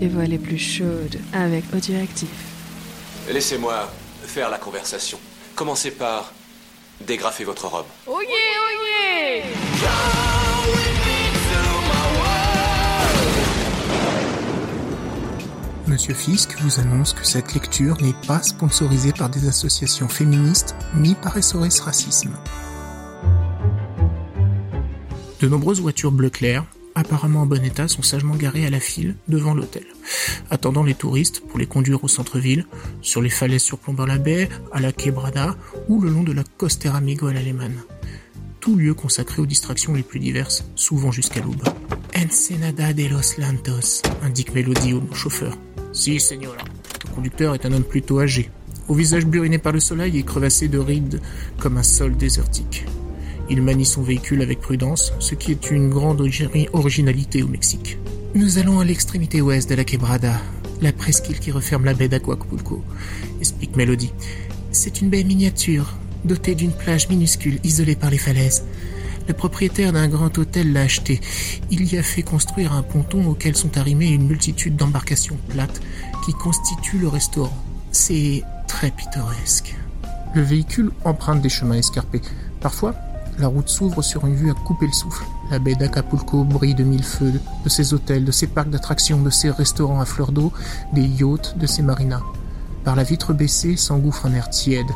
les voix les plus chaudes avec Audioactif. Laissez-moi faire la conversation. Commencez par dégrafer votre robe. Oh yeah, oh yeah Monsieur Fisk vous annonce que cette lecture n'est pas sponsorisée par des associations féministes ni par SOS Racisme. De nombreuses voitures bleu clair, apparemment en bon état, sont sagement garées à la file devant l'hôtel, attendant les touristes pour les conduire au centre-ville, sur les falaises surplombant la baie, à la Quebrada ou le long de la Costera Amigo à l'Alemane. Tout lieu consacré aux distractions les plus diverses, souvent jusqu'à l'aube. Ensenada de los Lantos, indique Mélodie au chauffeur. Si, señora. Le conducteur est un homme plutôt âgé, au visage buriné par le soleil et crevassé de rides comme un sol désertique. Il manie son véhicule avec prudence, ce qui est une grande originalité au Mexique. Nous allons à l'extrémité ouest de la Quebrada, la presqu'île qui referme la baie d'Aquacpulco, explique Melody. C'est une baie miniature, dotée d'une plage minuscule isolée par les falaises. Le propriétaire d'un grand hôtel l'a acheté. Il y a fait construire un ponton auquel sont arrimées une multitude d'embarcations plates qui constituent le restaurant. C'est très pittoresque. Le véhicule emprunte des chemins escarpés. Parfois, la route s'ouvre sur une vue à couper le souffle. La baie d'Acapulco brille de mille feux, de ses hôtels, de ses parcs d'attractions, de ses restaurants à fleur d'eau, des yachts, de ses marinas. Par la vitre baissée s'engouffre un air tiède,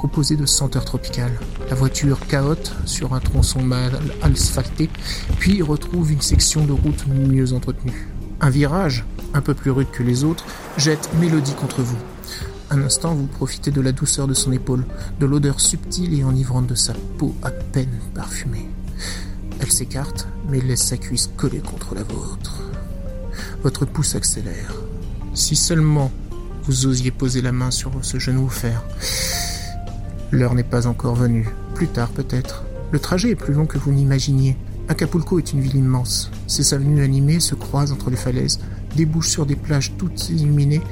composé de senteurs tropicales. La voiture cahote sur un tronçon mal asphalté, puis retrouve une section de route mieux entretenue. Un virage, un peu plus rude que les autres, jette Mélodie contre vous. Un instant, vous profitez de la douceur de son épaule, de l'odeur subtile et enivrante de sa peau à peine parfumée. Elle s'écarte, mais laisse sa cuisse collée contre la vôtre. Votre pouce accélère. Si seulement vous osiez poser la main sur ce genou offert. L'heure n'est pas encore venue. Plus tard peut-être. Le trajet est plus long que vous n'imaginiez. Acapulco est une ville immense. Ses avenues animées se croisent entre les falaises, débouchent sur des plages toutes illuminées,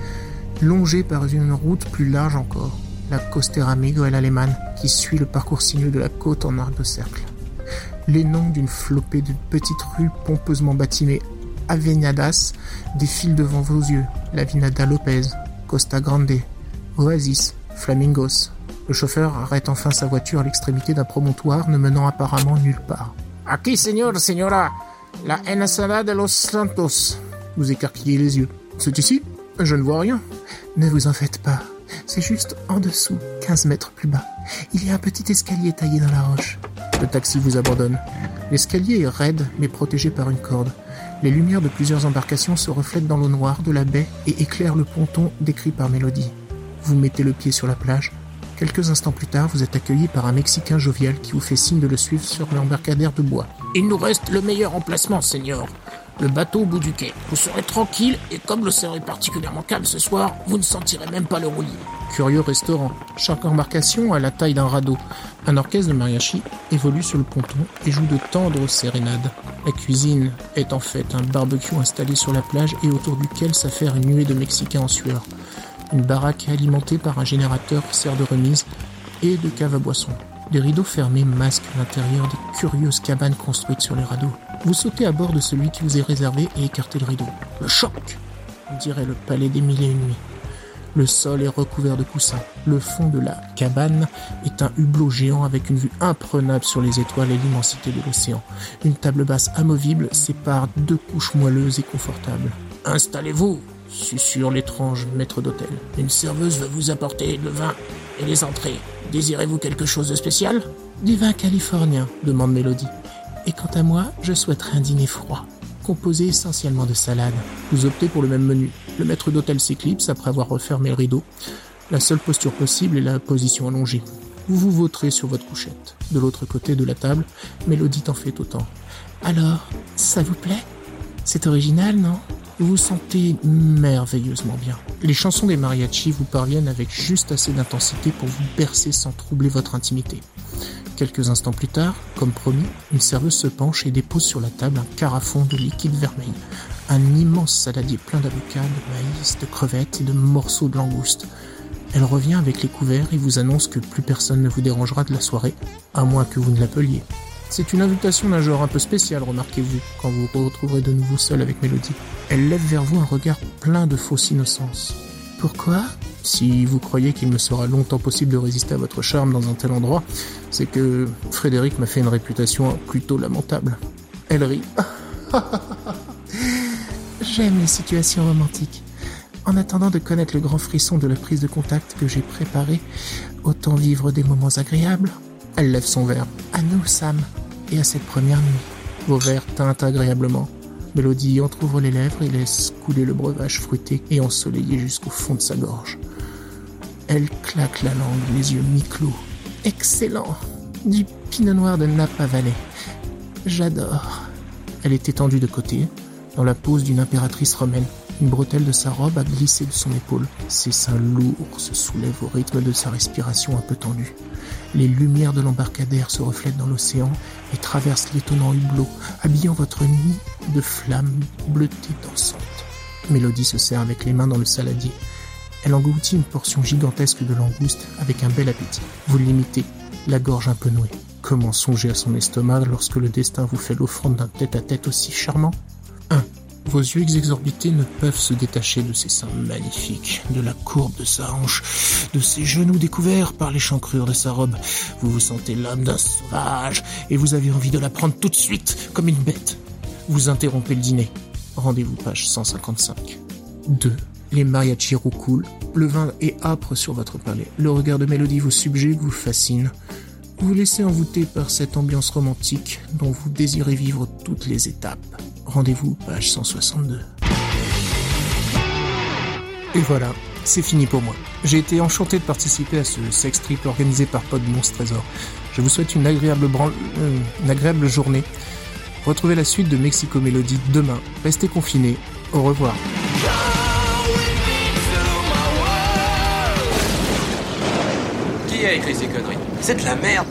longées par une route plus large encore, la Costera Miguel Alemán, qui suit le parcours sinueux de la côte en arc de cercle. Les noms d'une flopée de petites rues pompeusement bâtimées Aveniadas défilent devant vos yeux. La Vinada Lopez, Costa Grande, Oasis, Flamingos. Le chauffeur arrête enfin sa voiture à l'extrémité d'un promontoire ne menant apparemment nulle part. Aquí, señor, señora, la ensalada de los Santos. Vous écarquillez les yeux. C'est ici? Je ne vois rien. Ne vous en faites pas. C'est juste en dessous, 15 mètres plus bas. Il y a un petit escalier taillé dans la roche. Le taxi vous abandonne. L'escalier est raide mais protégé par une corde. Les lumières de plusieurs embarcations se reflètent dans l'eau noire de la baie et éclairent le ponton décrit par Mélodie. Vous mettez le pied sur la plage. Quelques instants plus tard, vous êtes accueilli par un Mexicain jovial qui vous fait signe de le suivre sur l'embarcadère de bois. Il nous reste le meilleur emplacement, Seigneur. Le bateau au bout du quai. Vous serez tranquille et comme l'océan est particulièrement calme ce soir, vous ne sentirez même pas le roulis. Curieux restaurant. Chaque embarcation a la taille d'un radeau. Un orchestre de mariachi évolue sur le ponton et joue de tendres sérénades. La cuisine est en fait un barbecue installé sur la plage et autour duquel s'affaire une nuée de Mexicains en sueur. Une baraque alimentée par un générateur sert de remise et de cave à boissons. Des rideaux fermés masquent l'intérieur des curieuses cabanes construites sur les radeaux. Vous sautez à bord de celui qui vous est réservé et écartez le rideau. Le choc On dirait le palais des mille et une nuits. Le sol est recouvert de coussins. Le fond de la cabane est un hublot géant avec une vue imprenable sur les étoiles et l'immensité de l'océan. Une table basse amovible sépare deux couches moelleuses et confortables. Installez-vous, susurre l'étrange maître d'hôtel. Une serveuse va vous apporter le vin et les entrées. Désirez-vous quelque chose de spécial? Du vin californien, demande Mélodie. Et quant à moi, je souhaiterais un dîner froid composé essentiellement de salade. Vous optez pour le même menu. Le maître d'hôtel s'éclipse après avoir refermé le rideau. La seule posture possible est la position allongée. Vous vous vautrez sur votre couchette. De l'autre côté de la table, Mélodie en fait autant. Alors, ça vous plaît? C'est original, non? Vous vous sentez merveilleusement bien. Les chansons des mariachis vous parviennent avec juste assez d'intensité pour vous bercer sans troubler votre intimité. Quelques instants plus tard, comme promis, une serveuse se penche et dépose sur la table un carafon de liquide vermeil. Un immense saladier plein d'avocats, de maïs, de crevettes et de morceaux de langoustes. Elle revient avec les couverts et vous annonce que plus personne ne vous dérangera de la soirée, à moins que vous ne l'appeliez. C'est une invitation d'un genre un peu spécial, remarquez-vous, quand vous vous retrouverez de nouveau seul avec Mélodie. Elle lève vers vous un regard plein de fausse innocence. Pourquoi? Si vous croyez qu'il me sera longtemps possible de résister à votre charme dans un tel endroit, c'est que Frédéric m'a fait une réputation plutôt lamentable. Elle rit. J'aime les situations romantiques. En attendant de connaître le grand frisson de la prise de contact que j'ai préparé, autant vivre des moments agréables. Elle lève son verre. À nous, Sam, et à cette première nuit. Vos verres teintent agréablement. Mélodie entr'ouvre les lèvres et laisse couler le breuvage fruité et ensoleillé jusqu'au fond de sa gorge. Elle claque la langue, les yeux mi-clos. Excellent Du pinot noir de Napa Valley. J'adore. Elle est étendue de côté, dans la pose d'une impératrice romaine. Une bretelle de sa robe a glissé de son épaule. Ses seins lourds se soulèvent au rythme de sa respiration un peu tendue. Les lumières de l'embarcadère se reflètent dans l'océan et traversent l'étonnant hublot, habillant votre nuit de flammes bleutées dansantes. Mélodie se serre avec les mains dans le saladier. Elle engloutit une portion gigantesque de langouste avec un bel appétit. Vous l'imitez, la gorge un peu nouée. Comment songer à son estomac lorsque le destin vous fait l'offrande d'un tête-à-tête aussi charmant? 1. Vos yeux exorbités ne peuvent se détacher de ses seins magnifiques, de la courbe de sa hanche, de ses genoux découverts par l'échancrure de sa robe. Vous vous sentez l'âme d'un sauvage et vous avez envie de la prendre tout de suite comme une bête. Vous interrompez le dîner. Rendez-vous page 155. 2. Les mariachis roucoulent. Le vin est âpre sur votre palais. Le regard de Mélodie vous subjugue, vous fascine. Vous laissez envoûter par cette ambiance romantique dont vous désirez vivre toutes les étapes. Rendez-vous page 162. Et voilà, c'est fini pour moi. J'ai été enchanté de participer à ce sex trip organisé par Pod Monstre Trésor. Je vous souhaite une agréable, euh, une agréable journée. Retrouvez la suite de Mexico Mélodie demain. Restez confinés. Au revoir. Qui a écrit ces conneries. C'est de la merde